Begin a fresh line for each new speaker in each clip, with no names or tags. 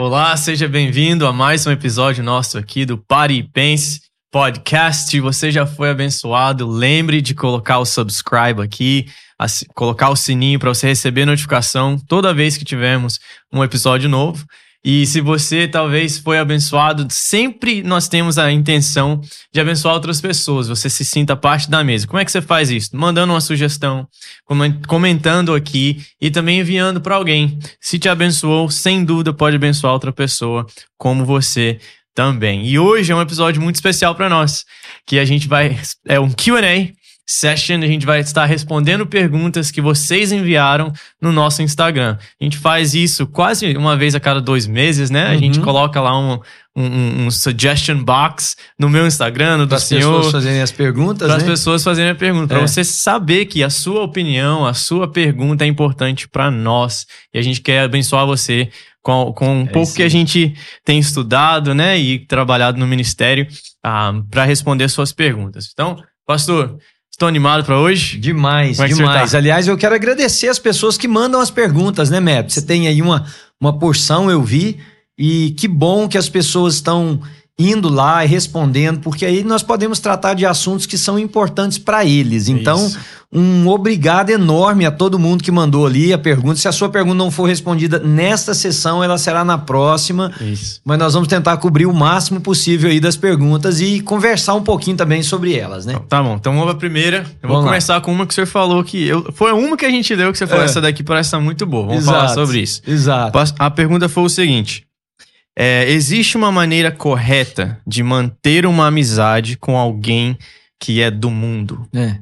Olá, seja bem-vindo a mais um episódio nosso aqui do Pare e Pense Podcast. Se você já foi abençoado, lembre de colocar o subscribe aqui, colocar o sininho para você receber notificação toda vez que tivermos um episódio novo. E se você talvez foi abençoado, sempre nós temos a intenção de abençoar outras pessoas. Você se sinta parte da mesa. Como é que você faz isso? Mandando uma sugestão, comentando aqui e também enviando para alguém. Se te abençoou, sem dúvida pode abençoar outra pessoa como você também. E hoje é um episódio muito especial para nós, que a gente vai é um Q&A session. A gente vai estar respondendo perguntas que vocês enviaram no nosso Instagram. A gente faz isso quase uma vez a cada dois meses, né? Uhum. A gente coloca lá um, um, um, suggestion box no meu Instagram, no do senhor. Para as pessoas
fazerem as perguntas,
Para as né? pessoas fazerem a pergunta. É. Para você saber que a sua opinião, a sua pergunta é importante para nós. E a gente quer abençoar você com, com um é pouco que a gente tem estudado, né? E trabalhado no ministério ah, para responder suas perguntas. Então, pastor, Estou animado para hoje?
Demais, é demais. Tá? Aliás, eu quero agradecer as pessoas que mandam as perguntas, né, Mep? Você tem aí uma, uma porção, eu vi, e que bom que as pessoas estão indo lá e respondendo, porque aí nós podemos tratar de assuntos que são importantes para eles. Então, Isso. um obrigado enorme a todo mundo que mandou ali a pergunta. Se a sua pergunta não for respondida nesta sessão, ela será na próxima. Isso. Mas nós vamos tentar cobrir o máximo possível aí das perguntas e conversar um pouquinho também sobre elas, né?
Tá bom, então vamos a primeira. Eu vamos vou começar lá. com uma que o senhor falou que eu, foi uma que a gente deu que você falou, é. essa daqui parece estar muito boa. Vamos Exato. falar sobre isso.
Exato.
A pergunta foi o seguinte: é, existe uma maneira correta de manter uma amizade com alguém que é do mundo?
É.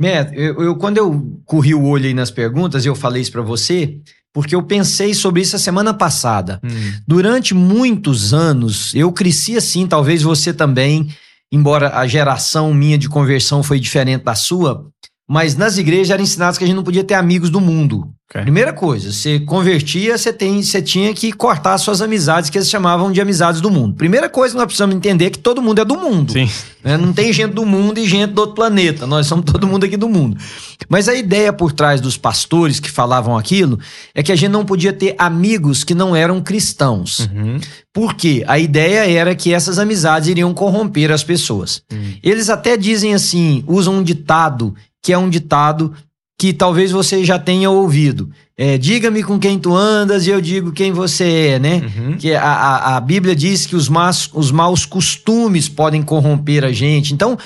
Matt, eu, eu, quando eu corri o olho aí nas perguntas, eu falei isso para você, porque eu pensei sobre isso a semana passada. Hum. Durante muitos anos, eu cresci assim, talvez você também, embora a geração minha de conversão foi diferente da sua, mas nas igrejas era ensinado que a gente não podia ter amigos do mundo. Okay. Primeira coisa, você convertia, você, tem, você tinha que cortar suas amizades, que eles chamavam de amizades do mundo. Primeira coisa que nós precisamos entender é que todo mundo é do mundo. Né? Não tem gente do mundo e gente do outro planeta. Nós somos todo mundo aqui do mundo. Mas a ideia por trás dos pastores que falavam aquilo é que a gente não podia ter amigos que não eram cristãos. Uhum. Por quê? A ideia era que essas amizades iriam corromper as pessoas. Uhum. Eles até dizem assim, usam um ditado que é um ditado que talvez você já tenha ouvido. É, Diga-me com quem tu andas e eu digo quem você é, né? Uhum. Que a, a, a, Bíblia diz que os, mas, os maus costumes podem corromper a gente. Então,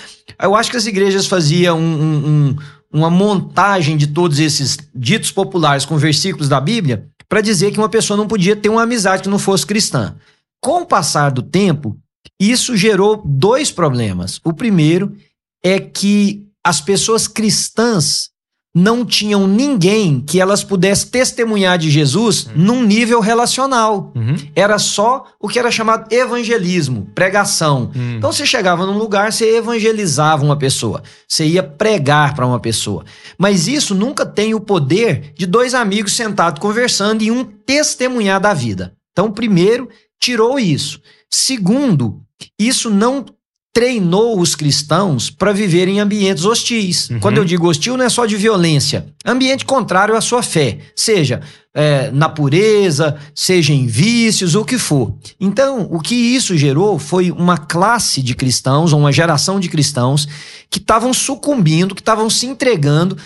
eu acho que as igrejas faziam um, um, um, uma montagem de todos esses ditos populares com versículos da Bíblia para dizer que uma pessoa não podia ter uma amizade que não fosse cristã. Com o passar do tempo, isso gerou dois problemas. O primeiro é que as pessoas cristãs não tinham ninguém que elas pudessem testemunhar de Jesus uhum. num nível relacional. Uhum. Era só o que era chamado evangelismo, pregação. Uhum. Então você chegava num lugar, você evangelizava uma pessoa, você ia pregar para uma pessoa. Mas isso nunca tem o poder de dois amigos sentados conversando e um testemunhar da vida. Então, primeiro, tirou isso. Segundo, isso não treinou os cristãos para viver em ambientes hostis. Uhum. Quando eu digo hostil, não é só de violência. Ambiente contrário à sua fé, seja é, na pureza, seja em vícios, o que for. Então, o que isso gerou foi uma classe de cristãos, ou uma geração de cristãos, que estavam sucumbindo, que estavam se entregando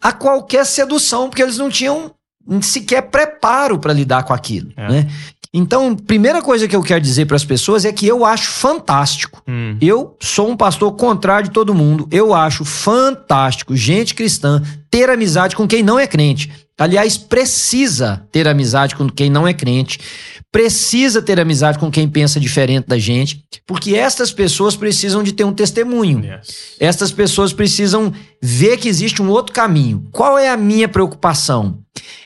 a qualquer sedução, porque eles não tinham sequer preparo para lidar com aquilo. É. Né? Então, primeira coisa que eu quero dizer para as pessoas é que eu acho fantástico. Hum. Eu sou um pastor contrário de todo mundo. Eu acho fantástico gente cristã ter amizade com quem não é crente. Aliás, precisa ter amizade com quem não é crente. Precisa ter amizade com quem pensa diferente da gente, porque estas pessoas precisam de ter um testemunho. Yes. Estas pessoas precisam ver que existe um outro caminho. Qual é a minha preocupação?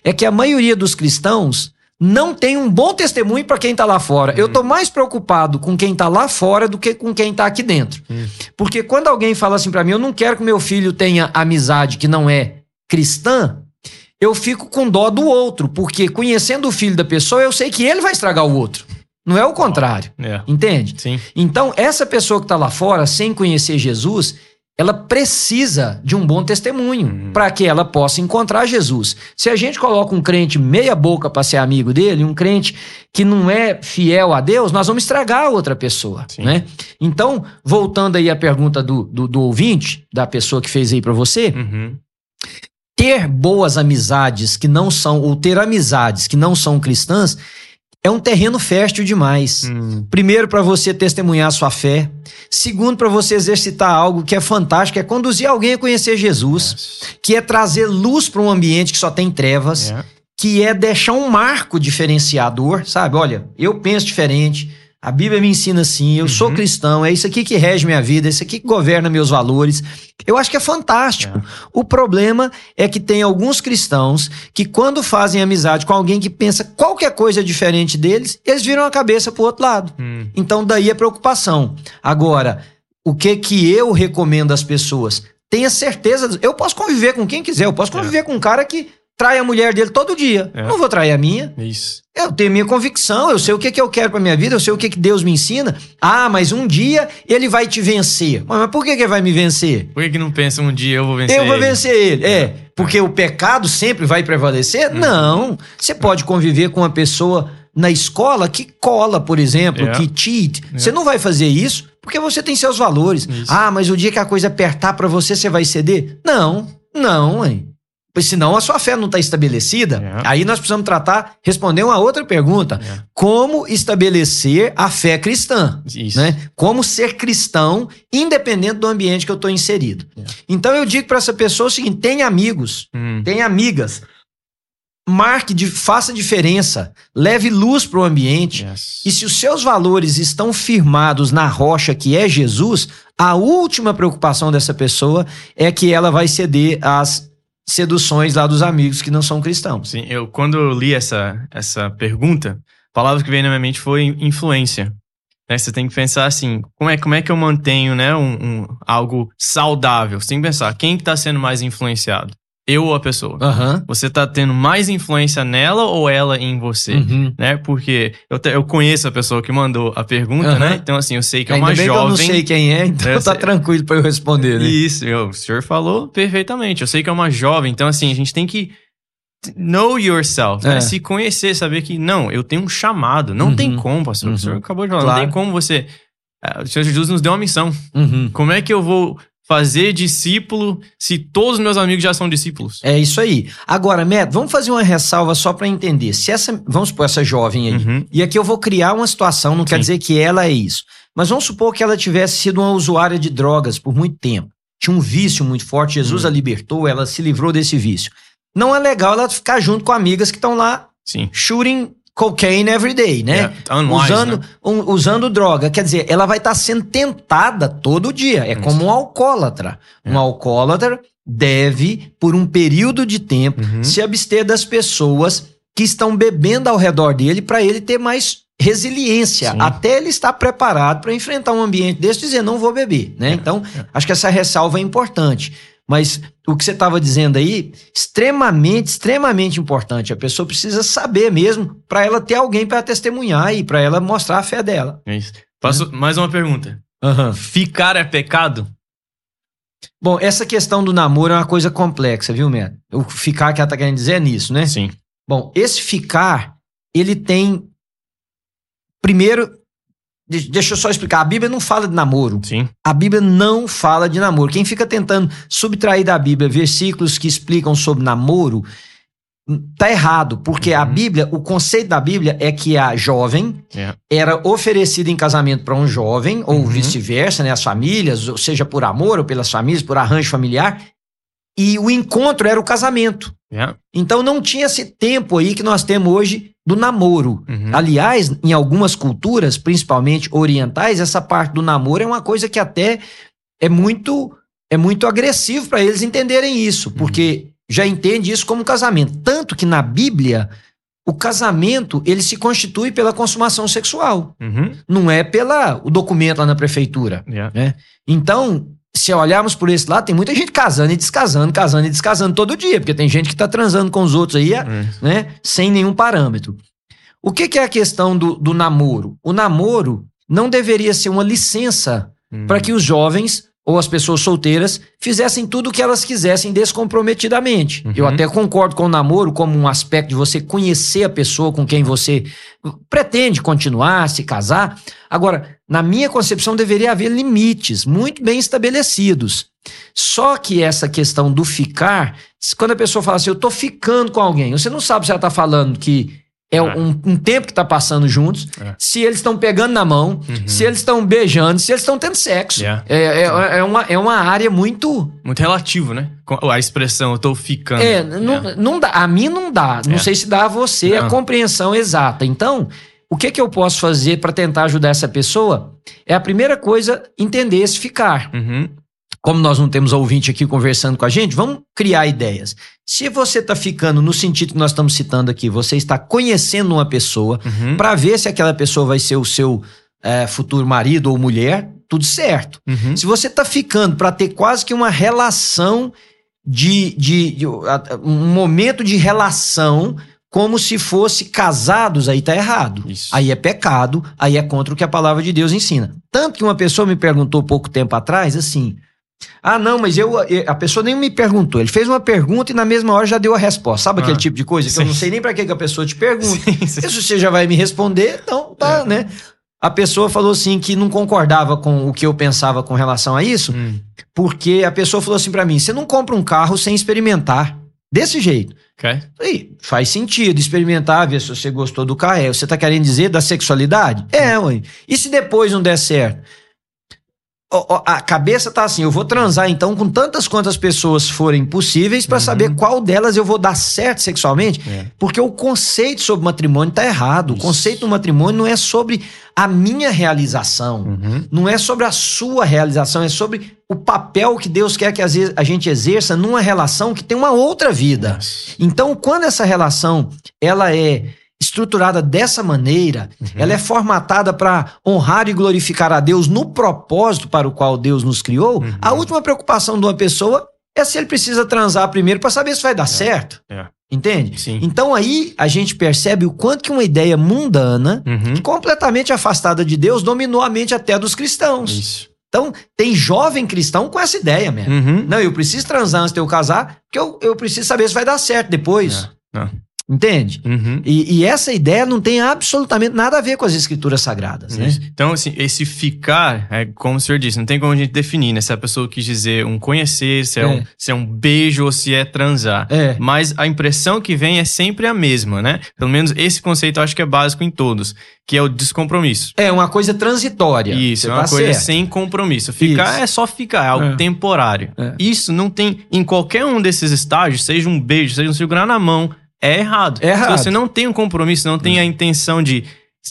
É que a maioria dos cristãos não tem um bom testemunho para quem está lá fora. Uhum. Eu estou mais preocupado com quem está lá fora do que com quem está aqui dentro. Uhum. Porque quando alguém fala assim para mim, eu não quero que meu filho tenha amizade que não é cristã, eu fico com dó do outro, porque conhecendo o filho da pessoa, eu sei que ele vai estragar o outro. Não é o contrário. Oh, yeah. Entende? Sim. Então, essa pessoa que está lá fora, sem conhecer Jesus, ela precisa de um bom testemunho
Uhum.
para que ela possa encontrar Jesus. Se a gente coloca um crente meia boca para ser amigo dele, um crente que não é fiel a Deus, nós vamos estragar a outra pessoa,
Sim.
né? Então, voltando aí à pergunta do, do, do ouvinte, da pessoa que fez aí para você,
Uhum.
ter boas amizades que não são, ou ter amizades que não são cristãs, é um terreno fértil demais.
Hum.
Primeiro, para você testemunhar a sua fé. Segundo, para você exercitar algo que é fantástico, é conduzir alguém a conhecer Jesus, que é trazer luz para um ambiente que só tem trevas,
Yeah.
que é deixar um marco diferenciador, sabe? Olha, eu penso diferente, a Bíblia me ensina assim, eu sou
Uhum.
cristão, é isso aqui que rege minha vida, é isso aqui que governa meus valores. Eu acho que é fantástico.
É.
O problema é que tem alguns cristãos que, quando fazem amizade com alguém que pensa qualquer coisa diferente deles, eles viram a cabeça pro outro lado.
Hum.
Então, daí a preocupação. Agora, o que que eu recomendo às pessoas? Tenha certeza. Eu posso conviver com quem quiser. Eu posso conviver com um cara que trai a mulher dele todo dia.
É.
Não vou trair a minha.
Isso.
Eu tenho minha convicção, eu sei o que, que eu quero pra minha vida, eu sei o que, que Deus me ensina. Ah, mas um dia ele vai te vencer. Mas por que, que ele vai me vencer?
Por que, que não pensa um dia eu vou vencer?
Eu vou
ele?
vencer ele. É, porque o pecado sempre vai prevalecer?
Uhum.
Não. Você pode conviver com uma pessoa na escola que cola, por exemplo,
É.
que cheat. Você não vai fazer isso porque você tem seus valores.
Isso.
Ah, mas o dia que a coisa apertar pra você, você vai ceder? Não, não, hein. Pois senão a sua fé não está estabelecida.
É.
Aí nós precisamos tratar, responder uma outra pergunta.
É.
Como estabelecer a fé cristã?
Isso.
né? Como ser cristão, independente do ambiente que eu estou inserido.
É.
Então eu digo para essa pessoa o seguinte: tenha amigos,
Hum.
tenha amigas, marque, faça diferença, leve luz para o ambiente.
Yes.
E se os seus valores estão firmados na rocha que é Jesus, a última preocupação dessa pessoa é que ela vai ceder às seduções lá dos amigos que não são cristãos.
Sim, eu quando eu li essa, essa pergunta, a palavra que veio na minha mente foi influência. Né, Você tem que pensar assim, como é, como é que eu mantenho né, um, um- algo saudável? Você tem que pensar, quem está sendo mais influenciado? Eu ou a pessoa?
Aham.
Você está tendo mais influência nela ou ela em você?
Uhum.
Né? Porque eu, te- eu conheço a pessoa que mandou a pergunta,
Aham.
né? Então, assim, eu sei que é
Ainda
uma
bem que eu não
jovem.
sei quem é, então
Eu
tá
sei.
tranquilo para eu responder, né?
Isso, eu- o senhor falou perfeitamente. Eu sei que é uma jovem, então assim, a gente tem que know yourself, né?
É.
Se conhecer, saber que não, eu tenho um chamado. Não
Uhum.
tem como, pastor.
Uhum.
O senhor acabou de falar,
Claro.
não tem como você. Ah, O Senhor Jesus nos deu uma missão.
Uhum.
Como é que eu vou fazer discípulo se todos os meus amigos já são discípulos?
É isso aí. Agora, Matt, vamos fazer uma ressalva só para entender. Se essa, vamos supor essa jovem aí,
Uhum.
e aqui eu vou criar uma situação, não quer
Sim.
dizer que ela é isso. Mas vamos supor que ela tivesse sido uma usuária de drogas por muito tempo. Tinha um vício muito forte, Jesus
Hum.
a libertou, ela se livrou desse vício. Não é legal ela ficar junto com amigas que estão lá
Sim.
shooting cocaine every day, né?
É, unwise,
usando,
né?
um- usando droga. Quer dizer, ela vai estar sendo tentada todo dia. É
Isso.
como um alcoólatra.
É.
Um alcoólatra deve, por um período de tempo,
Uhum.
se abster das pessoas que estão bebendo ao redor dele para ele ter mais resiliência,
Sim.
até ele estar preparado para enfrentar um ambiente desse e dizer não vou beber, né?
É,
Então,
é.
acho que essa ressalva é importante. Mas o que você estava dizendo aí, extremamente, extremamente importante. A pessoa precisa saber mesmo para ela ter alguém para testemunhar e para ela mostrar a fé dela.
É isso. Faço mais uma pergunta. Ficar é pecado?
Bom, essa questão do namoro é uma coisa complexa, viu, Neto? O ficar que ela tá querendo dizer é nisso, né?
Sim.
Bom, esse ficar, ele tem. Primeiro, deixa eu só explicar. A Bíblia não fala de namoro.
Sim.
A Bíblia não fala de namoro. Quem fica tentando subtrair da Bíblia versículos que explicam sobre namoro, hum, tá errado. Porque a
Uhum.
Bíblia, o conceito da Bíblia é que a jovem
É.
era oferecida em casamento para um jovem, ou
Uhum.
vice-versa, né? As famílias, ou seja por amor ou pelas famílias, por arranjo familiar. E o encontro era o casamento.
É.
Então não tinha esse tempo aí que nós temos hoje do namoro.
Uhum.
Aliás, em algumas culturas, principalmente orientais, essa parte do namoro é uma coisa que até é muito é muito agressivo para eles entenderem isso, porque já entende isso como casamento, tanto que na Bíblia o casamento ele se constitui pela consumação sexual,
Uhum.
não é pela o documento lá na prefeitura.
É.
Então, se olharmos por esse lado, tem muita gente casando e descasando, casando e descasando todo dia, porque tem gente que está transando com os outros aí,
É.
né, sem nenhum parâmetro. O que, que é a questão do, do namoro? O namoro não deveria ser uma licença
Hum.
para que os jovens ou as pessoas solteiras fizessem tudo o que elas quisessem descomprometidamente.
Uhum.
Eu até concordo com o namoro como um aspecto de você conhecer a pessoa com quem você pretende continuar, se casar. Agora, na minha concepção, deveria haver limites muito bem estabelecidos. Só que essa questão do ficar, quando a pessoa fala assim, eu tô ficando com alguém, você não sabe se ela tá falando que é,
É.
Um, um tempo que tá passando juntos,
É.
se eles estão pegando na mão,
Uhum.
se eles estão beijando, se eles estão tendo sexo.
Yeah.
É, é, é, uma, é uma área muito.
Muito relativo, né? A expressão, eu tô ficando.
É, não, não dá. A mim não dá. Não
É.
sei se dá a você a
Não.
compreensão exata. Então, o que, que eu posso fazer para tentar ajudar essa pessoa? É a primeira coisa, entender esse ficar.
Uhum.
Como nós não temos ouvinte aqui conversando com a gente, vamos criar ideias. Se você está ficando no sentido que nós estamos citando aqui, você está conhecendo uma pessoa
Uhum.
para ver se aquela pessoa vai ser o seu eh, futuro marido ou mulher, tudo certo.
Uhum.
Se você tá ficando para ter quase que uma relação de, de, de- um momento de relação como se fosse casados, aí tá errado.
Isso.
Aí é pecado, aí é contra o que a palavra de Deus ensina. Tanto que uma pessoa me perguntou pouco tempo atrás assim: "Ah, não, mas eu a pessoa nem me perguntou. Ele fez uma pergunta e na mesma hora já deu a resposta. Sabe
Ah,
aquele tipo de coisa que eu não sei nem para que que a pessoa te pergunta.
Sim, sim.
Se você já vai me responder, então tá,
É.
né? A pessoa falou assim que não concordava com o que eu pensava com relação a isso,
Hum.
porque a pessoa falou assim pra mim: você não compra um carro sem experimentar. Desse jeito.
Ok.
Aí, faz sentido experimentar, ver se você gostou do carro. É, Você tá querendo dizer da sexualidade? É, ué. E se depois não der certo? A cabeça tá assim, eu vou transar então com tantas quantas pessoas forem possíveis pra
Uhum.
saber qual delas eu vou dar certo sexualmente,
É.
porque o conceito sobre matrimônio tá errado. O
Isso.
conceito do matrimônio não é sobre a minha realização.
Uhum.
Não é sobre a sua realização, é sobre o papel que Deus quer que a gente exerça numa relação que tem uma outra vida. Então, quando essa relação ela é estruturada dessa maneira,
Uhum.
ela é formatada para honrar e glorificar a Deus no propósito para o qual Deus nos criou,
Uhum.
a última preocupação de uma pessoa é se ele precisa transar primeiro para saber se vai dar certo.
É.
Entende?
Sim.
Então aí a gente percebe o quanto que uma ideia mundana,
Uhum.
completamente afastada de Deus, dominou a mente até dos cristãos.
Isso.
Então, tem jovem cristão com essa ideia mesmo.
Uhum.
Não, eu preciso transar antes de eu casar, porque eu, eu preciso saber se vai dar certo depois.
É, é.
Entende?
Uhum.
E, e essa ideia não tem absolutamente nada a ver com as escrituras sagradas, né?
Isso. Então, assim, esse ficar, é como o senhor disse, não tem como a gente definir, né? Se a pessoa quis dizer um conhecer, se é,
É.
Um, se é um beijo ou se é transar.
É.
Mas a impressão que vem é sempre a mesma, né? Pelo menos esse conceito eu acho que é básico em todos, que é o descompromisso.
É uma coisa transitória.
Isso, é uma
tá
coisa
certo.
sem compromisso. Ficar
Isso.
é só ficar, é algo
É.
temporário.
É.
Isso não tem, em qualquer um desses estágios, seja um beijo, seja um segurar na mão, é errado.
É errado.
Se você não tem um compromisso, não tem a intenção de,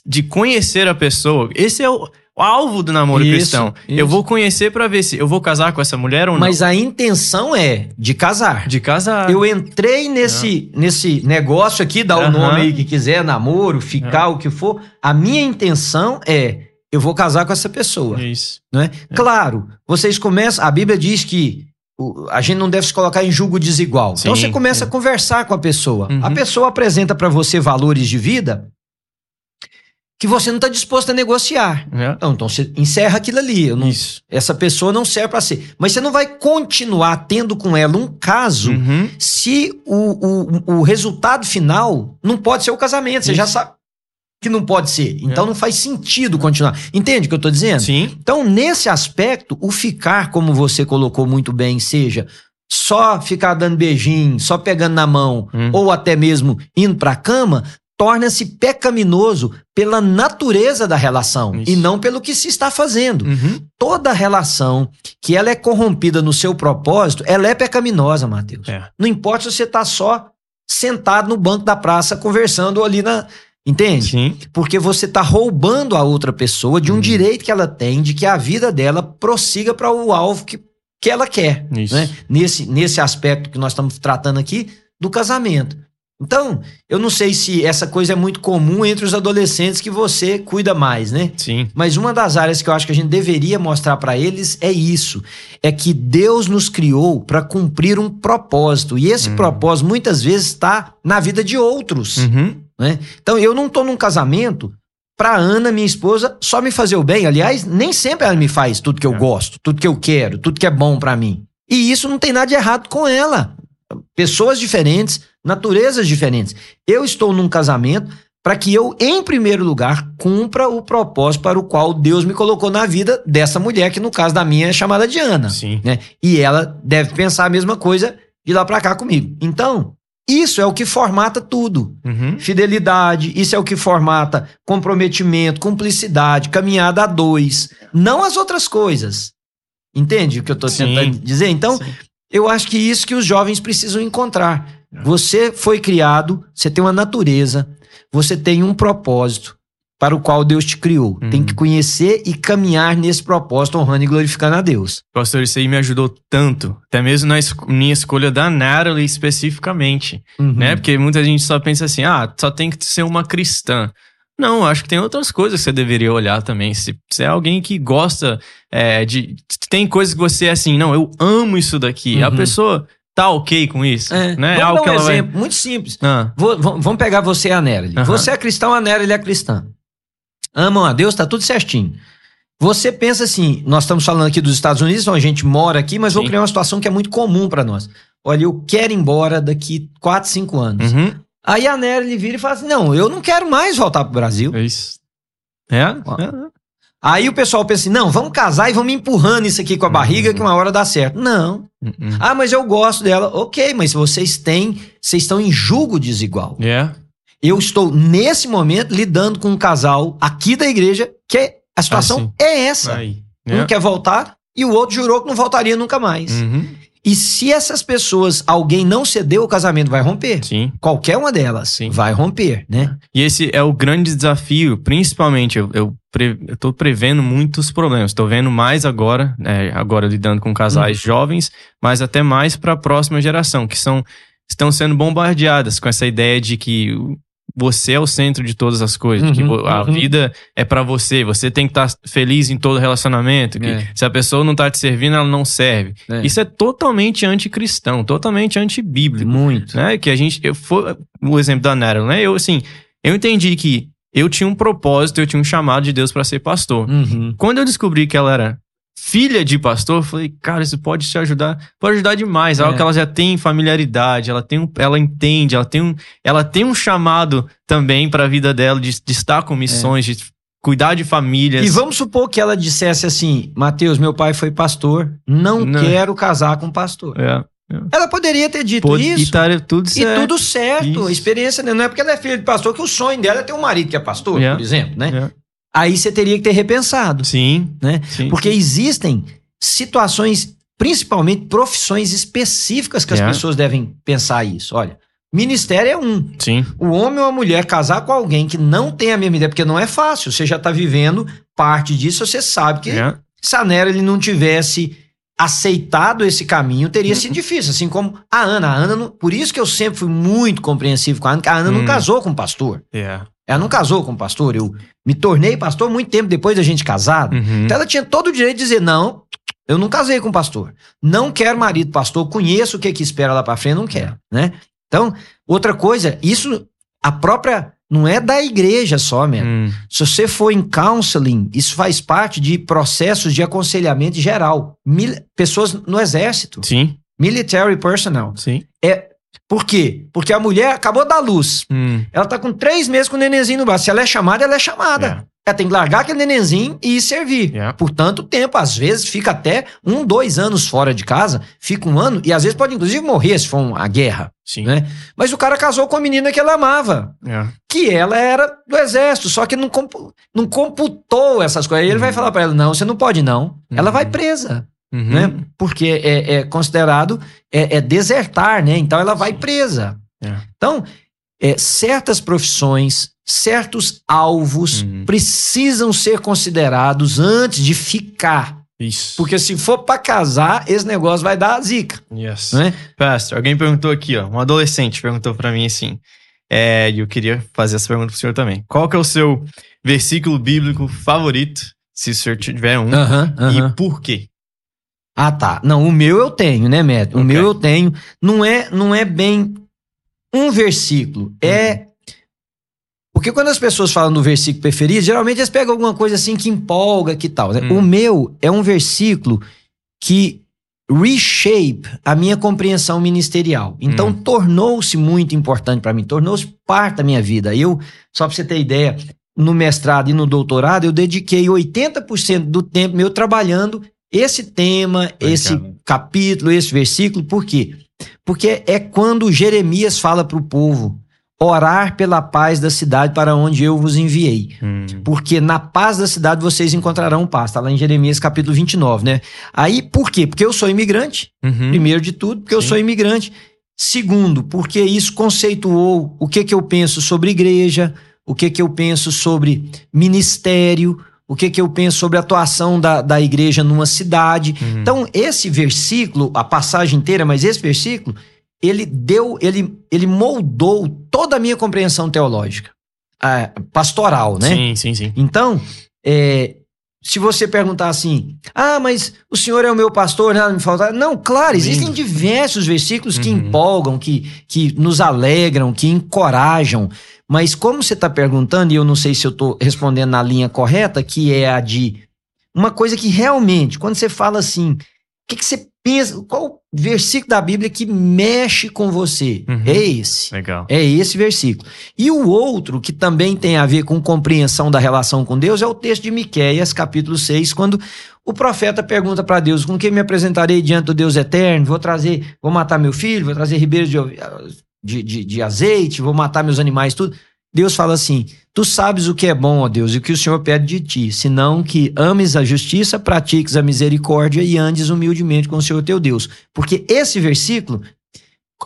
de conhecer a pessoa, esse é o, o alvo do namoro
Isso,
cristão.
isso.
Eu vou conhecer pra ver se eu vou casar com essa mulher ou
Mas a intenção é de casar.
não. De casar.
Eu entrei nesse, nesse negócio aqui, dá o
Aham.
nome aí que quiser, namoro, ficar, o que for. A minha intenção é, eu vou casar com essa pessoa.
Isso.
não é? Claro, vocês começam. A Bíblia diz que o- a gente não deve se colocar em julgo desigual. então
Sim,
você começa
sim.
a conversar com a pessoa.
Uhum.
A pessoa apresenta para você valores de vida que você não está disposto a negociar.
É.
Então, então você encerra aquilo ali. Não-
Isso.
essa pessoa não serve para ser. Mas você não vai continuar tendo com ela um caso
Uhum.
se o, o, o resultado final não pode ser o casamento. Você
Isso.
já sabe que não pode ser. Então não faz sentido continuar. Entende o que eu tô dizendo?
Sim.
Então, nesse aspecto, o ficar, como você colocou muito bem, seja só ficar dando beijinho, só pegando na mão,
Hum.
ou até mesmo indo pra cama, torna-se pecaminoso pela natureza da relação
Isso.
e não pelo que se está fazendo.
Uhum.
Toda relação que ela é corrompida no seu propósito, ela é pecaminosa, Mateus.
É.
Não importa se você tá só sentado no banco da praça conversando ali na, entende?
Sim.
Porque você está roubando a outra pessoa de um
Uhum.
direito que ela tem de que a vida dela prossiga para o alvo que, que ela quer.
Isso.
Né? Nesse, nesse aspecto que nós estamos tratando aqui do casamento. Então, eu não sei se essa coisa é muito comum entre os adolescentes que você cuida mais, né?
Sim.
Mas uma das áreas que eu acho que a gente deveria mostrar para eles é isso: é que Deus nos criou para cumprir um propósito. E esse
Uhum.
propósito muitas vezes está na vida de outros.
Uhum.
Né? Então, eu não estou num casamento pra Ana, minha esposa, só me fazer o bem. Aliás, nem sempre ela me faz tudo que eu
É.
gosto, tudo que eu quero, tudo que é bom pra mim. E isso não tem nada de errado com ela. Pessoas diferentes, naturezas diferentes. Eu estou num casamento para que eu, em primeiro lugar, cumpra o propósito para o qual Deus me colocou na vida dessa mulher, que no caso da minha é chamada de Ana.
Sim.
né? E ela deve pensar a mesma coisa de lá pra cá comigo. Então, isso é o que formata tudo.
Uhum.
Fidelidade, isso é o que formata comprometimento, cumplicidade, caminhada a dois, não as outras coisas. Entende o que eu
Sim.
tentando dizer? Então,
Sim.
eu acho que isso que os jovens precisam encontrar.
É.
Você foi criado, você tem uma natureza, você tem um propósito para o qual Deus te criou.
Uhum.
Tem que conhecer e caminhar nesse propósito, honrando e glorificando a Deus.
Pastor, isso aí me ajudou tanto. Até mesmo na es- minha escolha da Natalie especificamente.
Uhum.
né? Porque muita gente só pensa assim, ah, só tem que ser uma cristã. Não, acho que tem outras coisas que você deveria olhar também. Se você é alguém que gosta é, de. Tem coisas que você é assim, não, eu amo isso daqui. A
Uhum.
pessoa tá ok com isso.
É.
Né?
Vamos
Algo
dar um
ela vai-
exemplo muito simples.
Ah,
Vou- vamos pegar você e a Nery.
Aham.
Você é cristão, a Nery é cristã. Amam a Deus, tá tudo certinho. Você pensa assim, nós estamos falando aqui dos Estados Unidos, então a gente mora aqui, mas vou
Sim.
criar uma situação que é muito comum para nós. Olha, eu quero ir embora daqui 4, 5 anos.
uhum,
Aí a Nery vira e fala assim: não, eu não quero mais voltar pro Brasil.
é isso. É?
Ó.
é.
Aí o pessoal pensa assim: não, vamos casar e vamos empurrando isso aqui com a barriga que uma hora dá certo. Não.
Uhum.
Ah, mas eu gosto dela. Ok, mas vocês têm, vocês estão em julgo desigual.
É.
Eu estou, nesse momento, lidando com um casal aqui da igreja que é- a situação
sim.
é essa.
Aí.
Um
É.
quer voltar e o outro jurou que não voltaria nunca mais.
Uhum.
E se essas pessoas, alguém não cedeu, o casamento vai romper.
Sim.
Qualquer uma delas
Sim.
vai romper, né?
E esse é o grande desafio, principalmente, eu, eu, pre, eu tô prevendo muitos problemas. Estou vendo mais agora, né, agora lidando com casais
Uhum.
jovens, mas até mais para a próxima geração, que são estão sendo bombardeadas com essa ideia de que você é o centro de todas as coisas, que
Uhum,
vo- a
uhum.
vida é para você, você tem que estar feliz em todo relacionamento, que
É.
se a pessoa não tá te servindo, ela não serve.
É.
Isso é totalmente anticristão, totalmente antibíblico
Muito.
né? Que a gente. Eu, foi o exemplo da Natalie, né? Eu, assim, eu entendi que eu tinha um propósito, eu tinha um chamado de Deus para ser pastor.
Uhum.
Quando eu descobri que ela era filha de pastor, eu falei, cara, isso pode te ajudar, pode ajudar demais. É algo
É.
que ela já tem familiaridade, ela tem um, ela entende, ela tem um, ela tem um chamado também para a vida dela de, de estar com missões, de cuidar de famílias.
E vamos supor que ela dissesse assim: Mateus, meu pai foi pastor, não,
Não.
quero casar com pastor.
É,
Ela poderia ter dito isso.
e tá tudo
E
certo.
tudo certo,
Isso.
a experiência né? não é porque ela é filha de pastor que o sonho dela é ter um marido que é pastor,
É.
por exemplo, né?
É.
Aí você teria que ter repensado,
Sim,
né?
sim.
Porque existem situações, principalmente profissões específicas que as
É.
pessoas devem pensar isso. Olha, ministério é um.
Sim.
O homem ou a mulher casar com alguém que não tem a mesma ideia, porque não é fácil. Você já está vivendo parte disso, você sabe que
É.
se a Nera ele não tivesse aceitado esse caminho, teria sido difícil. Assim como a Ana. A Ana não- por isso que eu sempre fui muito compreensivo com a Ana, que a Ana não
Hum.
casou com pastor.
É.
Ela não casou com pastor. Eu me tornei pastor muito tempo depois da gente casado.
Uhum.
Então ela tinha todo o direito de dizer: não, eu não casei com pastor. Não quero marido pastor, conheço o que, que espera lá pra frente, não quero. Né? Então, outra coisa, isso, a própria. Não é da igreja só, mesmo.
Hum.
Se você for em counseling, isso faz parte de processos de aconselhamento geral. Mil- pessoas no exército,
Sim,
military personnel.
sim.
Por quê? Porque a mulher acabou da luz.
Hum.
Ela tá com três meses com o nenenzinho no braço. Se ela é chamada, ela é chamada.
É.
Ela tem que largar aquele nenenzinho e ir servir.
É.
Por tanto tempo. Às vezes fica até um, dois anos fora de casa, fica um ano, e às vezes pode inclusive morrer se for uma guerra.
Sim.
Né? Mas o cara casou com a menina que ela amava.
É.
que ela era do exército, só que não, compu- não computou essas coisas. Aí ele vai
Uhum.
falar pra ela: não, você não pode, não. Ela vai
Uhum.
presa,
Uhum.
né? Porque é, é considerado é, é desertar, né? Então ela vai
Sim.
presa.
É.
Então, é, certas profissões, certos alvos
Uhum.
precisam ser considerados antes de ficar.
Isso.
Porque se for pra casar, esse negócio vai dar zica,
Yes.
né?
Pastor, alguém perguntou aqui, ó. Um adolescente perguntou pra mim assim. É, e eu queria fazer essa pergunta pro senhor também. Qual que é o seu versículo bíblico favorito, se o senhor tiver um, e por quê?
Ah, tá. Não, o meu eu tenho, né, Médio? O
Ok.
meu eu tenho. Não é, não é bem um versículo. É. O Porque quando as pessoas falam do versículo preferido, geralmente eles pegam alguma coisa assim que empolga, que tal. Né? Hum. O meu é um versículo que reshape a minha compreensão ministerial. Então hum. tornou-se muito importante para mim, tornou-se parte da minha vida. Eu, só para você ter ideia, no mestrado e no doutorado, eu dediquei 80% do tempo meu trabalhando esse tema, esse capítulo, esse versículo. Por quê? Porque é quando Jeremias fala para o povo orar pela paz da cidade para onde eu vos enviei. Hum. Porque na paz da cidade vocês encontrarão paz. Está lá em Jeremias capítulo 29, né? Aí, por quê? Porque eu sou imigrante, uhum. primeiro de tudo, porque Sim. eu sou imigrante. Segundo, porque isso conceituou o que, que eu penso sobre igreja, o que, que eu penso sobre ministério, o que, que eu penso sobre a atuação da, da igreja numa cidade. Uhum. Então, esse versículo, a passagem inteira, mas esse versículo, ele deu, ele, ele moldou toda a minha compreensão teológica, pastoral, né?
Sim, sim, sim.
Então, é, se você perguntar assim, ah, mas o senhor é o meu pastor, nada me falta. Não, claro, existem Lindo. diversos versículos que uhum. empolgam, que, que nos alegram, que encorajam. Mas como você está perguntando, e eu não sei se eu estou respondendo na linha correta, que é a de uma coisa que realmente, quando você fala assim, o que, que você pensa, qual versículo da Bíblia que mexe com você? Uhum. É esse.
Legal.
É esse versículo. E o outro, que também tem a ver com compreensão da relação com Deus, é o texto de Miquéias, capítulo 6, quando o profeta pergunta para Deus: com quem me apresentarei diante do Deus eterno? Vou trazer, vou matar meu filho, vou trazer ribeiros de, de, de, de azeite, vou matar meus animais, tudo. Deus fala assim: Tu sabes o que é bom, ó Deus, e o que o Senhor pede de ti, senão que ames a justiça, pratiques a misericórdia e andes humildemente com o Senhor teu Deus. Porque esse versículo,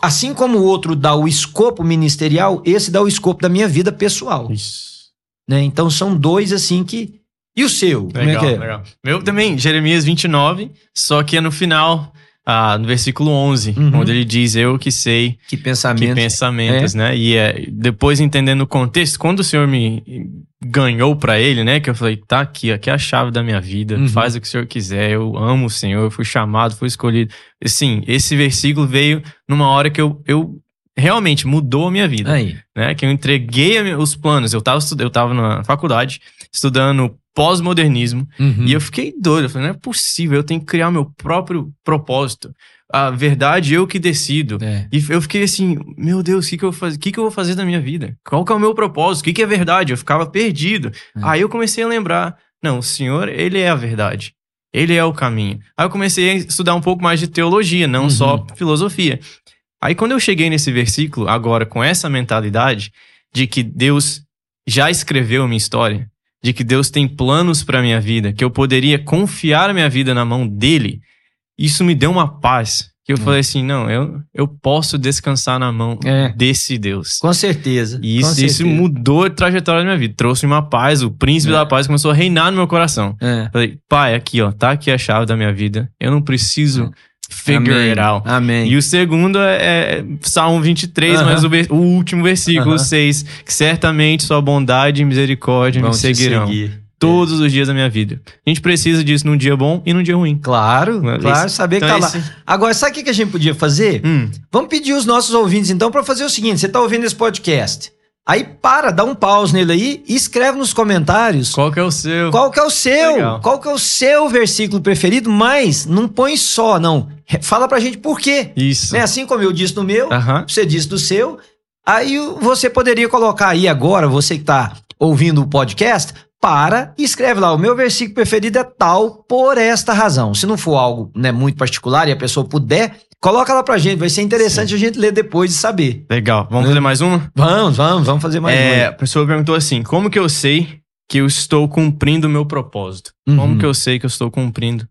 assim como o outro dá o escopo ministerial, esse dá o escopo da minha vida pessoal. Isso. Né? Então são dois assim que. E o seu?
Legal, como é que é? legal. Meu também, Jeremias 29, só que é no final ah, no versículo 11, uhum. onde ele diz: Eu que sei
que pensamentos,
que pensamentos é. né? E é, depois entendendo o contexto, quando o Senhor me ganhou para ele, né? Que eu falei: Tá aqui, aqui é a chave da minha vida, uhum. faz o que o Senhor quiser, eu amo o Senhor, eu fui chamado, fui escolhido. Sim, esse versículo veio numa hora que eu, eu realmente mudou a minha vida.
Aí.
Né? Que eu entreguei os planos. Eu tava, eu tava na faculdade estudando pós-modernismo. Uhum. E eu fiquei doido. Eu falei, não é possível, eu tenho que criar meu próprio propósito. A verdade, eu que decido. É. E eu fiquei assim, meu Deus, o que, que, eu faz... que, que eu vou fazer da minha vida? Qual que é o meu propósito? O que, que é verdade? Eu ficava perdido. É. Aí eu comecei a lembrar, não, o Senhor, ele é a verdade. Ele é o caminho. Aí eu comecei a estudar um pouco mais de teologia, não uhum. só filosofia. Aí quando eu cheguei nesse versículo, agora com essa mentalidade de que Deus já escreveu a minha história, de que Deus tem planos para minha vida, que eu poderia confiar a minha vida na mão dele, isso me deu uma paz. Que eu hum. falei assim, não, eu, eu posso descansar na mão é. desse Deus.
Com certeza.
E isso, isso mudou a trajetória da minha vida. Trouxe uma paz, o príncipe é. da paz começou a reinar no meu coração. É. Falei, pai, aqui, ó, tá aqui a chave da minha vida. Eu não preciso é figure
Amém.
it out.
Amém.
E o segundo é, é Salmo 23, uh -huh. mas o, o, último versículo, uh -huh. 6, que certamente sua bondade e misericórdia Vão me seguirão. Seguir. Todos é. os dias da minha vida. A gente precisa disso num dia bom e num dia ruim.
Claro, claro, saber então, que tá esse... lá. Agora, sabe o que a gente podia fazer? Hum. Vamos pedir os nossos ouvintes, então, para fazer o seguinte: você tá ouvindo esse podcast. Aí para, dá um pause nele aí e escreve nos comentários.
Qual que é o seu?
Qual que é o seu? Legal. Qual que é o seu versículo preferido? Mas não põe só, não. Fala pra gente por quê.
Isso.
Né? Assim como eu disse no meu, uh -huh. você disse do seu. Aí você poderia colocar aí agora, você que tá ouvindo o podcast, para e escreve lá, o meu versículo preferido é tal por esta razão. Se não for algo né, muito particular e a pessoa puder Coloca lá pra gente, vai ser interessante Sim. a gente ler depois e saber.
Legal. Vamos né? fazer mais uma?
Vamos, vamos, vamos fazer mais
é,
uma.
A pessoa perguntou assim: como que eu sei que eu estou cumprindo o meu propósito? Uhum. Como que eu sei que eu estou cumprindo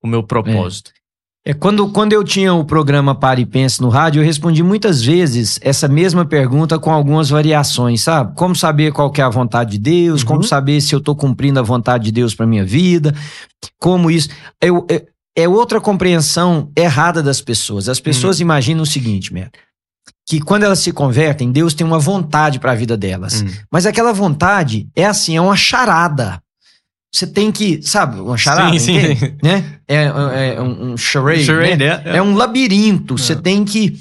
o meu propósito?
É. é, quando, quando eu tinha o programa Pare e Pense no rádio, eu respondi muitas vezes essa mesma pergunta com algumas variações, sabe? Como saber qual que é a vontade de Deus, uhum. como saber se eu estou cumprindo a vontade de Deus para minha vida, como isso. Eu, eu, é outra compreensão errada das pessoas. As pessoas uhum. imaginam o seguinte, Mer, que quando elas se convertem, Deus tem uma vontade para a vida delas. Uhum. Mas aquela vontade é assim, é uma charada. Você tem que, sabe, uma charada, sim, sim. né? É, é um, um charade, charade né? é, é. é, um labirinto. Você é. tem que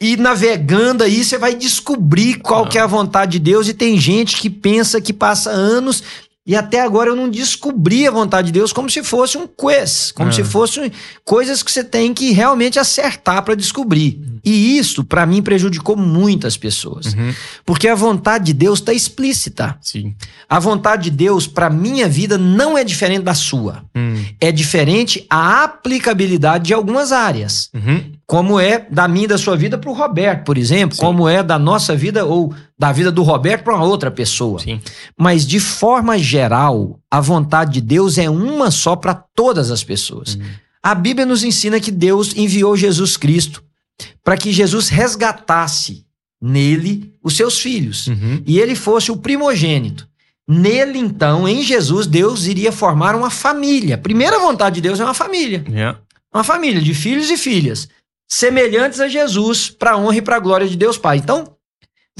E navegando aí, você vai descobrir qual que é a vontade de Deus. E tem gente que pensa que passa anos e até agora eu não descobri a vontade de Deus como se fosse um quiz, como é. se fossem coisas que você tem que realmente acertar para descobrir. E isso, para mim, prejudicou muitas pessoas. Uhum. Porque a vontade de Deus está explícita.
Sim.
A vontade de Deus, para minha vida, não é diferente da sua. Uhum. É diferente a aplicabilidade de algumas áreas. Uhum. Como é da minha e da sua vida para o Roberto, por exemplo. Sim. Como é da nossa vida ou da vida do Roberto para uma outra pessoa.
Sim.
Mas, de forma geral, a vontade de Deus é uma só para todas as pessoas. Uhum. A Bíblia nos ensina que Deus enviou Jesus Cristo para que Jesus resgatasse nele os seus filhos uhum. e ele fosse o primogênito. Nele, então, em Jesus, Deus iria formar uma família. A primeira vontade de Deus é uma família.
Yeah.
Uma família de filhos e filhas, semelhantes a Jesus, para a honra e para a glória de Deus Pai. Então,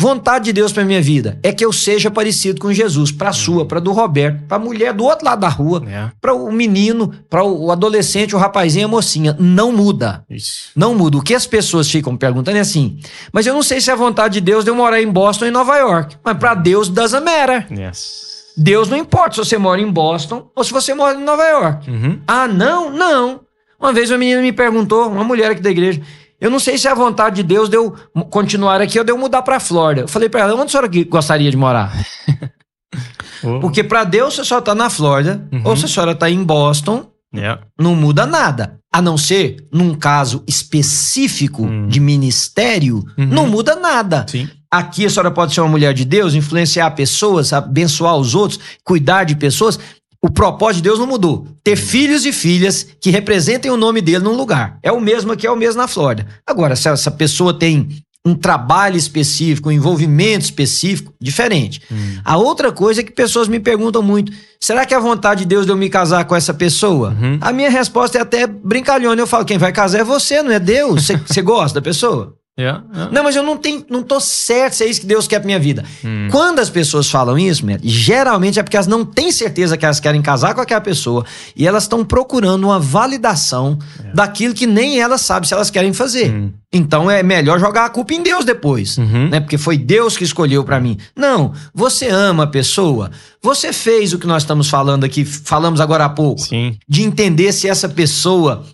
Vontade de Deus para minha vida é que eu seja parecido com Jesus, para a sua, para do Roberto, para a mulher do outro lado da rua, é. para o menino, para o adolescente, o rapazinho, a mocinha. Não muda.
Isso.
Não muda. O que as pessoas ficam perguntando é assim: mas eu não sei se é vontade de Deus de eu morar em Boston ou em Nova York. Mas para Deus, doesn't matter.
Yes.
Deus não importa se você mora em Boston ou se você mora em Nova York.
Uhum.
Ah, não? Não. Uma vez uma menina me perguntou, uma mulher aqui da igreja, eu não sei se é a vontade de Deus de eu continuar aqui ou de eu mudar para Flórida. Eu falei para ela, onde a senhora gostaria de morar? oh. Porque para Deus, se a senhora tá na Flórida, uhum. ou se a senhora tá em Boston,
yeah.
não muda nada. A não ser num caso específico uhum. de ministério, uhum. não muda nada.
Sim.
Aqui a senhora pode ser uma mulher de Deus, influenciar pessoas, abençoar os outros, cuidar de pessoas, o propósito de Deus não mudou. Ter filhos e filhas que representem o nome dele num lugar. É o mesmo aqui, é o mesmo na Flórida. Agora, se essa pessoa tem um trabalho específico, um envolvimento específico, diferente. Hum. A outra coisa é que pessoas me perguntam muito: será que é a vontade de Deus de eu me casar com essa pessoa? Uhum. A minha resposta é até brincalhona. Eu falo: quem vai casar é você, não é Deus. Você gosta da pessoa?
Yeah, yeah.
Não, mas eu não tenho, não tô certo se é isso que Deus quer pra minha vida. Hum. Quando as pessoas falam isso, geralmente é porque elas não têm certeza que elas querem casar com aquela pessoa e elas estão procurando uma validação yeah. daquilo que nem elas sabem se elas querem fazer. Hum. Então é melhor jogar a culpa em Deus depois, uhum. né? Porque foi Deus que escolheu para mim. Não, você ama a pessoa. Você fez o que nós estamos falando aqui, falamos agora há pouco,
Sim.
de entender se essa pessoa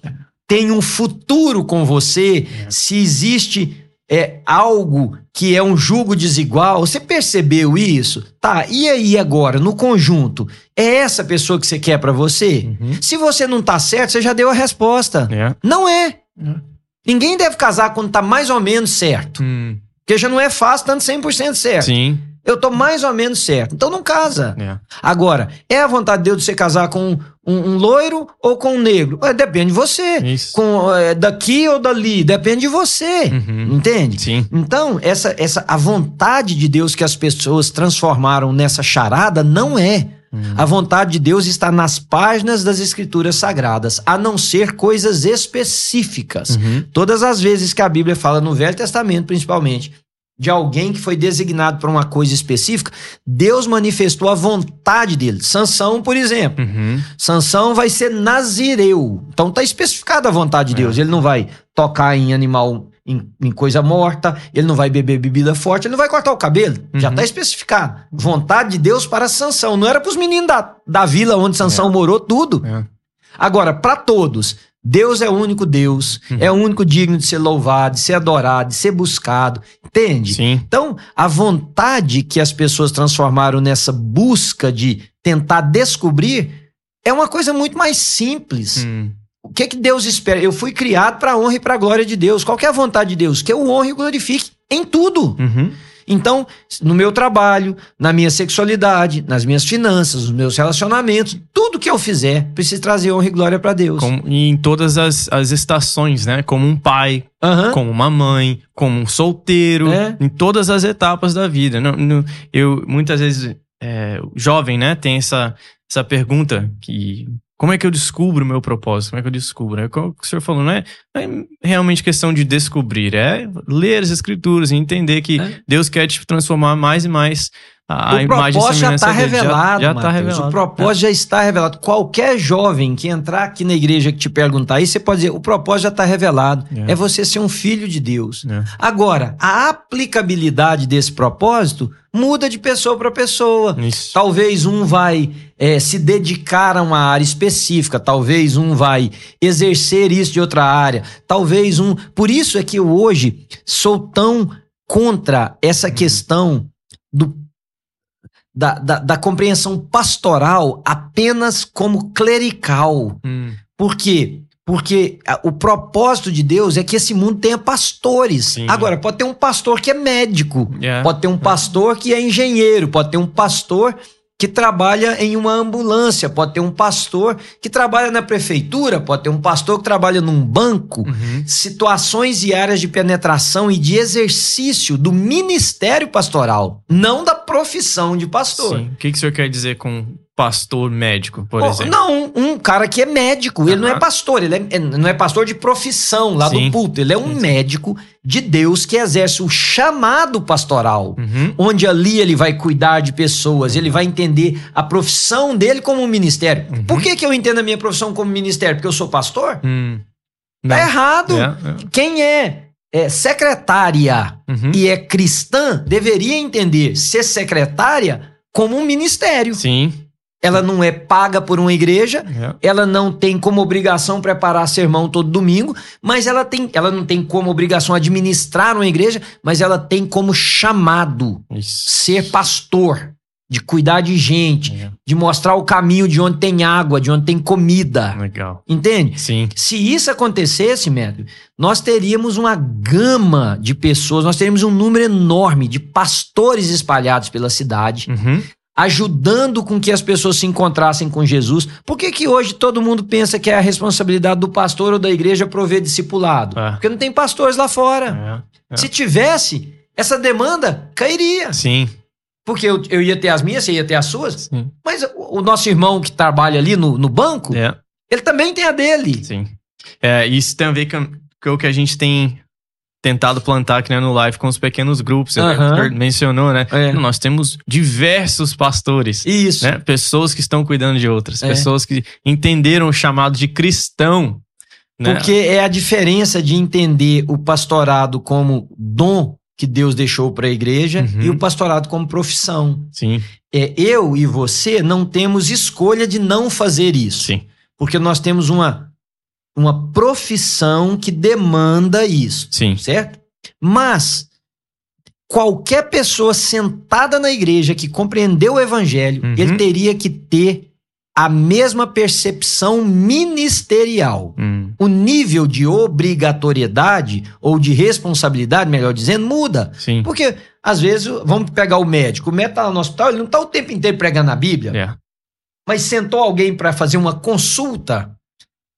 tem um futuro com você, é. se existe é, algo que é um julgo desigual. Você percebeu isso? Tá, e aí agora, no conjunto, é essa pessoa que você quer para você? Uhum. Se você não tá certo, você já deu a resposta.
É.
Não é. é. Ninguém deve casar quando tá mais ou menos certo.
Hum.
Porque já não é fácil tanto 100% certo.
Sim.
Eu tô mais ou menos certo. Então não casa.
É.
Agora, é a vontade de Deus de você casar com um, um loiro ou com um negro? É, depende de você.
Isso.
Com, é, daqui ou dali, depende de você. Uhum. Entende?
Sim.
Então, essa, essa, a vontade de Deus que as pessoas transformaram nessa charada não é. Uhum. A vontade de Deus está nas páginas das Escrituras Sagradas, a não ser coisas específicas.
Uhum.
Todas as vezes que a Bíblia fala, no Velho Testamento principalmente, de alguém que foi designado para uma coisa específica, Deus manifestou a vontade dele. Sansão, por exemplo.
Uhum.
Sansão vai ser nazireu. Então tá especificada a vontade de Deus. É. Ele não vai tocar em animal, em, em, coisa morta, ele não vai beber bebida forte, ele não vai cortar o cabelo. Uhum. Já tá especificado. Vontade de Deus para Sansão. Não era para os meninos da, da vila onde Sansão é. morou, tudo.
É.
Agora, para todos, Deus é o único Deus, uhum. é o único digno de ser louvado, de ser adorado, de ser buscado, entende?
Sim.
Então, a vontade que as pessoas transformaram nessa busca de tentar descobrir é uma coisa muito mais simples.
Hum.
O que é que Deus espera? Eu fui criado para a honra e para a glória de Deus. Qual é a vontade de Deus? Que eu honre e glorifique em tudo.
Uhum.
Então, no meu trabalho, na minha sexualidade, nas minhas finanças, nos meus relacionamentos, tudo que eu fizer precisa trazer honra e glória para Deus.
Como, e em todas as, as estações, né? Como um pai,
uhum.
como uma mãe, como um solteiro,
é.
em todas as etapas da vida. Não, não, eu muitas vezes é, jovem, né? Tem essa essa pergunta que como é que eu descubro o meu propósito? Como é que eu descubro? É o que o senhor falou, não é, não é realmente questão de descobrir, é ler as escrituras e entender que é. Deus quer te transformar mais e mais a
o propósito já está revelado,
já, já tá revelado.
O propósito já está revelado. Qualquer jovem que entrar aqui na igreja que te perguntar isso, você pode dizer: o propósito já está revelado.
É.
É você ser um filho de Deus.
É.
Agora, a aplicabilidade desse propósito muda de pessoa para pessoa.
Isso.
Talvez um vai é, se dedicar a uma área específica, talvez um vai exercer isso de outra área, talvez um. Por isso é que eu hoje sou tão contra essa questão do, da, da, da compreensão pastoral apenas como clerical.
Hum,
Por quê? Porque a- o propósito de Deus é que esse mundo tenha pastores.
Sim.
Agora, pode ter um pastor que é médico,
é.
Pode ter um pastor que é engenheiro, pode ter um pastor que trabalha em uma ambulância, pode ter um pastor que trabalha na prefeitura, pode ter um pastor que trabalha num banco.
Uhum.
Situações e áreas de penetração e de exercício do ministério pastoral, não da profissão de pastor.
Sim. O que, que o senhor quer dizer com pastor médico, por
Oh,
exemplo?
não, um cara que é médico, ele não é pastor, ele é- é- não é pastor de profissão lá
Sim.
do púlpito, ele é um
Sim,
médico de Deus que exerce o chamado pastoral
Uhum.
onde ali ele vai cuidar de pessoas, ele vai entender a profissão dele como um ministério.
Uhum.
Por que, que eu entendo a minha profissão como ministério? Porque eu sou pastor?
Hum.
Tá errado.
É, é.
Quem é, é secretária
Uhum.
e é cristã deveria entender ser secretária como um ministério.
Sim.
Ela não é paga por uma igreja,
É.
ela não tem como obrigação preparar sermão todo domingo, mas ela tem, ela não tem como obrigação administrar uma igreja, mas ela tem como chamado
Isso.
ser pastor, de cuidar de gente,
É.
de mostrar o caminho de onde tem água, de onde tem comida.
Legal.
Entende?
Sim.
Se isso acontecesse, médio, nós teríamos uma gama de pessoas, nós teríamos um número enorme de pastores espalhados pela cidade,
Uhum.
Ajudando com que as pessoas se encontrassem com Jesus. Por que, que hoje todo mundo pensa que é a responsabilidade do pastor ou da igreja prover discipulado?
É.
Porque não tem pastores lá fora.
É. É.
Se tivesse, essa demanda cairia.
Sim.
Porque eu, eu ia ter as minhas, você ia ter as suas.
Sim.
Mas o, o nosso irmão que trabalha ali no, no banco,
É.
ele também tem a dele.
Sim. É, isso tem a ver com, com o que a gente tem tentado plantar aqui né, no live com os pequenos grupos. Senhor mencionou, né?
É.
Nós temos diversos pastores.
Isso.
Né? Pessoas que estão cuidando de outras,
É.
pessoas que entenderam o chamado de cristão. Né?
Porque é a diferença de entender o pastorado como dom que Deus deixou para a igreja
Uhum.
e o pastorado como profissão.
Sim,
É, eu e você não temos escolha de não fazer isso.
sim,
Porque nós temos uma, uma profissão que demanda isso,
sim.
certo? Mas qualquer pessoa sentada na igreja que compreendeu o evangelho,
Uhum.
ele teria que ter a mesma percepção ministerial.
Hum,
O nível de obrigatoriedade ou de responsabilidade, melhor dizendo, muda.
sim.
Porque, às vezes, vamos pegar o médico. O médico tá lá no hospital, ele não está o tempo inteiro pregando a Bíblia,
É.
mas sentou alguém para fazer uma consulta.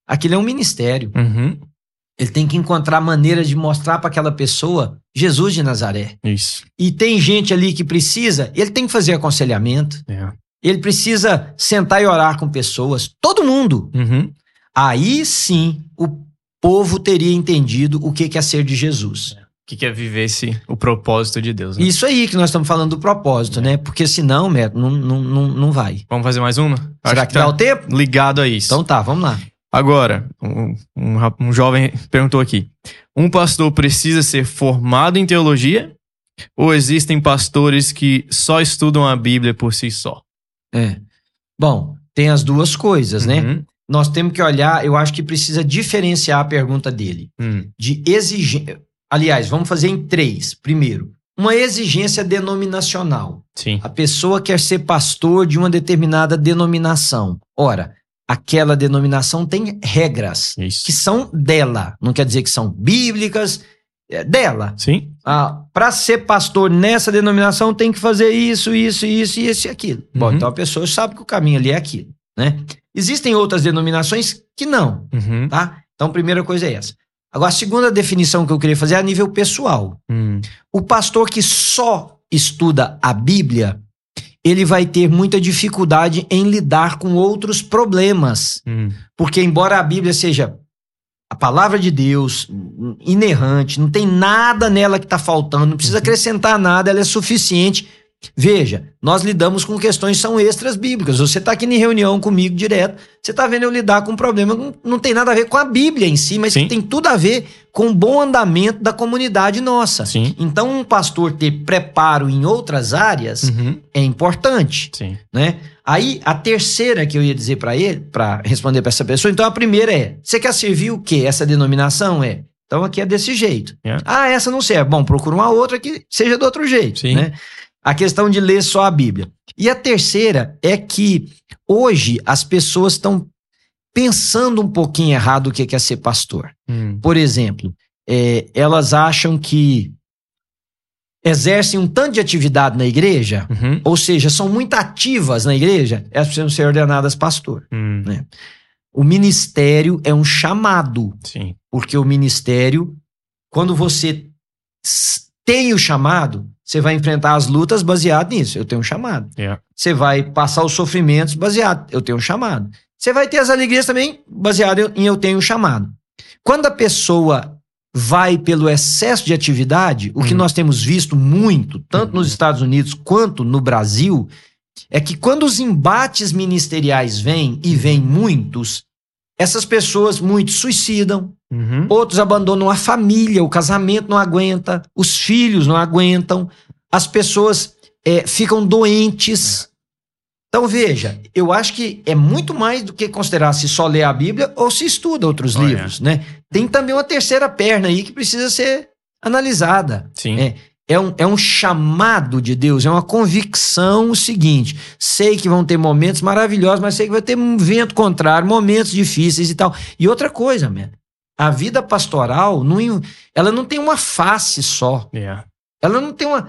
Aquilo é um ministério.
Uhum.
Ele tem que encontrar maneiras de mostrar para aquela pessoa Jesus de Nazaré.
Isso.
E tem gente ali que precisa, ele tem que fazer aconselhamento,
É.
ele precisa sentar e orar com pessoas. Todo mundo.
Uhum.
Aí sim o povo teria entendido o que que é ser de Jesus.
O que, que é viver esse, o propósito de Deus? né?
Isso aí que nós estamos falando do propósito, né? Porque senão, Neto, não, não, não, não vai.
Vamos fazer mais uma?
Será
Acho
que dá
tá
o tempo?
ligado a isso.
Então tá, vamos lá.
Agora, um, um um jovem perguntou aqui: um pastor precisa ser formado em teologia? Ou existem pastores que só estudam a Bíblia por si só?
É. Bom, tem as duas coisas, né?
Uhum.
Nós temos que olhar, eu acho que precisa diferenciar a pergunta dele.
Hum,
De exigência. Aliás, vamos fazer em três. Primeiro, uma exigência denominacional.
sim.
A pessoa quer ser pastor de uma determinada denominação. Ora, aquela denominação tem regras
Isso.
que são dela. Não quer dizer que são bíblicas, é dela.
Sim.
Ah, para ser pastor nessa denominação tem que fazer isso, isso, isso, isso e aquilo. Bom,
Uhum.
então a pessoa sabe que o caminho ali é aquilo, né? Existem outras denominações que não,
Uhum.
tá? Então, a primeira coisa é essa. Agora, a segunda definição que eu queria fazer é a nível pessoal.
Hum,
O pastor que só estuda a Bíblia, ele vai ter muita dificuldade em lidar com outros problemas.
hum,
Porque, embora a Bíblia seja a palavra de Deus, inerrante, não tem nada nela que está faltando, não precisa
Uhum.
acrescentar nada, ela é suficiente. Veja, nós lidamos com questões que são extras bíblicas. Você está aqui em reunião comigo direto, você está vendo eu lidar com um problema que não, não tem nada a ver com a Bíblia em si, mas
Sim.
que tem tudo a ver com o bom andamento da comunidade nossa.
Sim.
Então, um pastor ter preparo em outras áreas
Uhum.
é importante
Sim.
né? Aí a terceira que eu ia dizer para ele, para responder para essa pessoa, então a primeira é: você quer servir o quê? Essa denominação é. Então aqui é desse jeito.
Yeah.
Ah, essa não serve. Bom, procura uma outra que seja do outro jeito,
Sim.
né? A questão de ler só a Bíblia. E a terceira é que hoje as pessoas estão pensando um pouquinho errado o que é ser pastor.
Hum.
Por exemplo, é, elas acham que exercem um tanto de atividade na igreja
Uhum.
ou seja, são muito ativas na igreja, elas precisam ser ordenadas pastor.
Hum.
O ministério é um chamado,
Sim.
porque o ministério, quando você tem o chamado, você vai enfrentar as lutas baseado nisso. Eu tenho um chamado.
Yeah.
Você vai passar os sofrimentos baseado. Eu tenho um chamado. Você vai ter as alegrias também baseado em eu tenho um chamado. Quando a pessoa vai pelo excesso de atividade, o que
Uhum.
nós temos visto muito, tanto nos Estados Unidos quanto no Brasil, é que quando os embates ministeriais vêm, e vêm muitos, essas pessoas, muitos suicidam,
Uhum.
outros abandonam a família, o casamento não aguenta, os filhos não aguentam, as pessoas é, ficam doentes. Então veja, eu acho que é muito mais do que considerar se só lê a Bíblia ou se estuda outros
Oh,
livros, né? Tem também uma terceira perna aí que precisa ser analisada.
Sim.
É, é um, é um chamado de Deus, é uma convicção o seguinte: sei que vão ter momentos maravilhosos, mas sei que vai ter um vento contrário, momentos difíceis e tal. E outra coisa, man, a vida pastoral, não, ela não tem uma face só.
Yeah.
Ela não tem uma.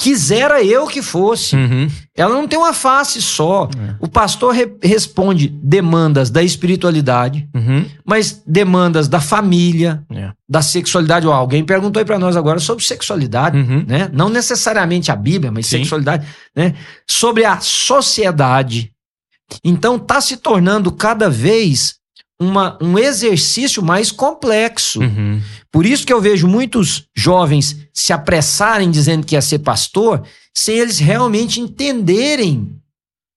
Quisera eu que fosse.
Uhum.
Ela não tem uma face só.
É.
O pastor re- responde demandas da espiritualidade,
Uhum.
mas demandas da família,
Yeah.
da sexualidade. Ó, alguém perguntou aí pra nós agora sobre sexualidade
Uhum.
né? Não necessariamente a Bíblia, mas
Sim.
sexualidade, né? Sobre a sociedade. Então tá se tornando cada vez uma, um exercício mais complexo.
Uhum.
Por isso que eu vejo muitos jovens se apressarem dizendo que ia ser pastor, sem eles realmente entenderem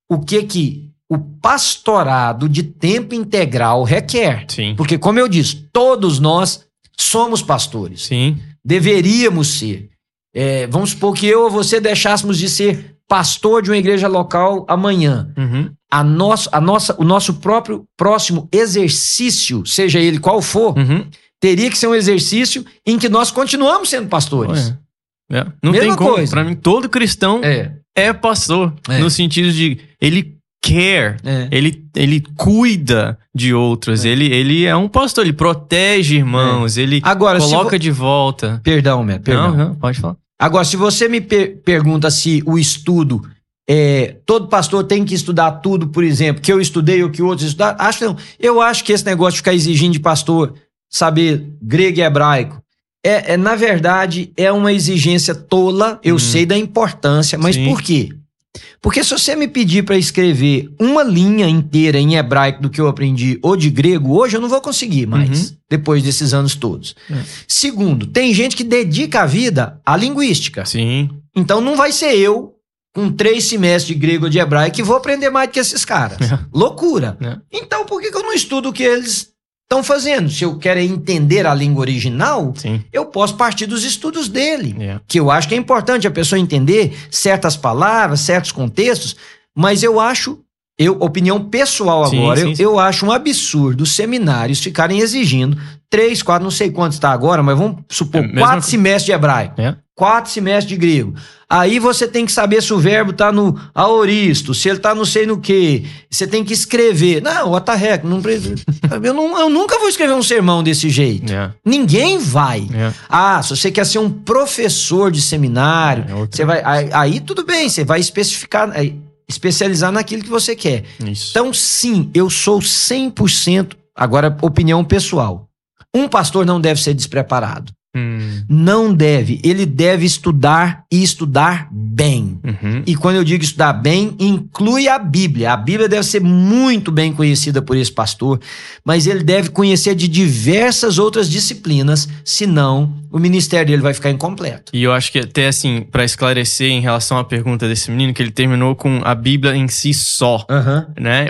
o que que o pastorado de tempo integral requer.
Sim.
Porque como eu disse, todos nós somos pastores
Sim.
deveríamos ser. É, vamos supor que eu ou você deixássemos de ser pastor de uma igreja local amanhã.
Uhum.
A nosso, a nossa, o nosso próprio próximo exercício, seja ele qual for,
Uhum.
teria que ser um exercício em que nós continuamos sendo pastores.
Olha. É. Não
Mesma
tem como.
coisa.
Pra mim, todo cristão
É,
é pastor.
É.
No sentido de ele care,
é.
ele, ele cuida de outros, ele, ele é um pastor, ele protege irmãos, ele
Agora,
coloca
vo-
de volta.
Perdão, Matt, perdão.
Não, não, pode falar.
Agora, se você me per- pergunta se o estudo é, todo pastor tem que estudar tudo, por exemplo, que eu estudei ou que outros estudaram, acho que não. Eu acho que esse negócio de ficar exigindo de pastor saber grego e hebraico é, é, na verdade é uma exigência tola. Eu
Uhum.
sei da importância, mas
Sim.
por quê? Porque se você me pedir para escrever uma linha inteira em hebraico do que eu aprendi ou de grego, hoje eu não vou conseguir mais,
Uhum.
depois desses anos todos.
É.
Segundo, tem gente que dedica a vida à linguística.
Sim.
Então não vai ser eu, com três semestres de grego ou de hebraico, que vou aprender mais do que esses caras.
É.
Loucura.
É.
Então por que, que eu não estudo o que eles estão fazendo? Se eu quero entender a língua original,
Sim.
eu posso partir dos estudos dele.
Yeah.
Que eu acho que é importante a pessoa entender certas palavras, certos contextos, mas eu acho. Eu, opinião pessoal
Sim,
agora,
sim,
eu,
sim.
eu acho um absurdo os seminários ficarem exigindo três, quatro, não sei quanto está agora, mas vamos supor,
É,
quatro semestres de hebraico
É.
quatro semestres de grego. Aí você tem que saber se o verbo tá no aoristo, se ele tá não sei no que. Você tem que escrever. Não, what the heck, não precisa. eu, não- eu nunca vou escrever um sermão desse jeito.
Yeah.
Ninguém vai.
Yeah.
Ah, se você quer ser um professor de seminário,
É
você vai. Aí, aí tudo bem, você vai especificar, aí, especializar naquilo que você quer.
Isso.
Então, sim, eu sou 100%, agora, opinião pessoal. Um pastor não deve ser despreparado. Hum. Não deve. Ele deve estudar e estudar bem. Uhum. E quando eu digo estudar bem, inclui a Bíblia. A Bíblia deve ser muito bem conhecida por esse pastor, mas ele deve conhecer de diversas outras disciplinas, senão o ministério dele vai ficar incompleto.
E eu acho que até assim, para esclarecer em relação à pergunta desse menino, que ele terminou com a Bíblia em si só, uhum. né?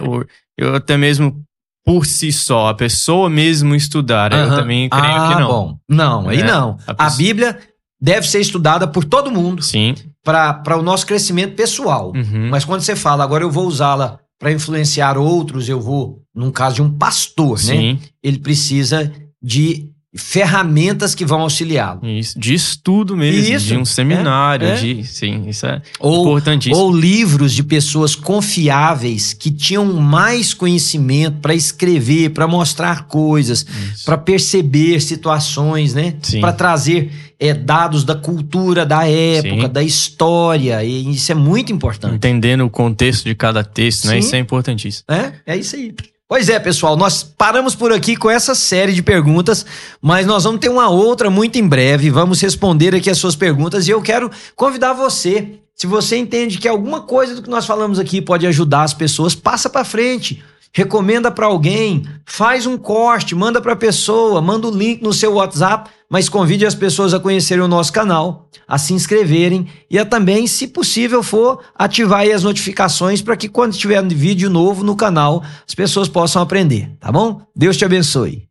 Eu até mesmo por si só, a pessoa mesmo estudar. Uhum. Eu também creio
ah,
que não.
Bom, não, aí é, não. A, pessoa... a, Bíblia deve ser estudada por todo mundo.
Sim.
Para o nosso crescimento pessoal. Uhum. Mas quando você fala, agora eu vou usá-la para influenciar outros, eu vou, num caso de um pastor, né? Sim. né? Ele precisa de ferramentas que vão auxiliá-lo.
Isso, de estudo mesmo, isso, de um seminário, é, é. de, sim, isso é ou, importantíssimo.
Ou livros de pessoas confiáveis que tinham mais conhecimento para escrever, para mostrar coisas, para perceber situações, né? Para trazer é, dados da cultura da época, sim. da história, e isso é muito importante.
Entendendo o contexto de cada texto, né? Isso é importantíssimo.
É, é isso aí. Pois é, pessoal, nós paramos por aqui com essa série de perguntas, mas nós vamos ter uma outra muito em breve. Vamos responder aqui as suas perguntas e eu quero convidar você. Se você entende que alguma coisa do que nós falamos aqui pode ajudar as pessoas, passa para frente recomenda para alguém, faz um corte, manda para a pessoa, manda o link no seu WhatsApp, mas convide as pessoas a conhecerem o nosso canal, a se inscreverem e a também, se possível for, ativar as notificações para que quando tiver vídeo novo no canal, as pessoas possam aprender, tá bom? Deus te abençoe.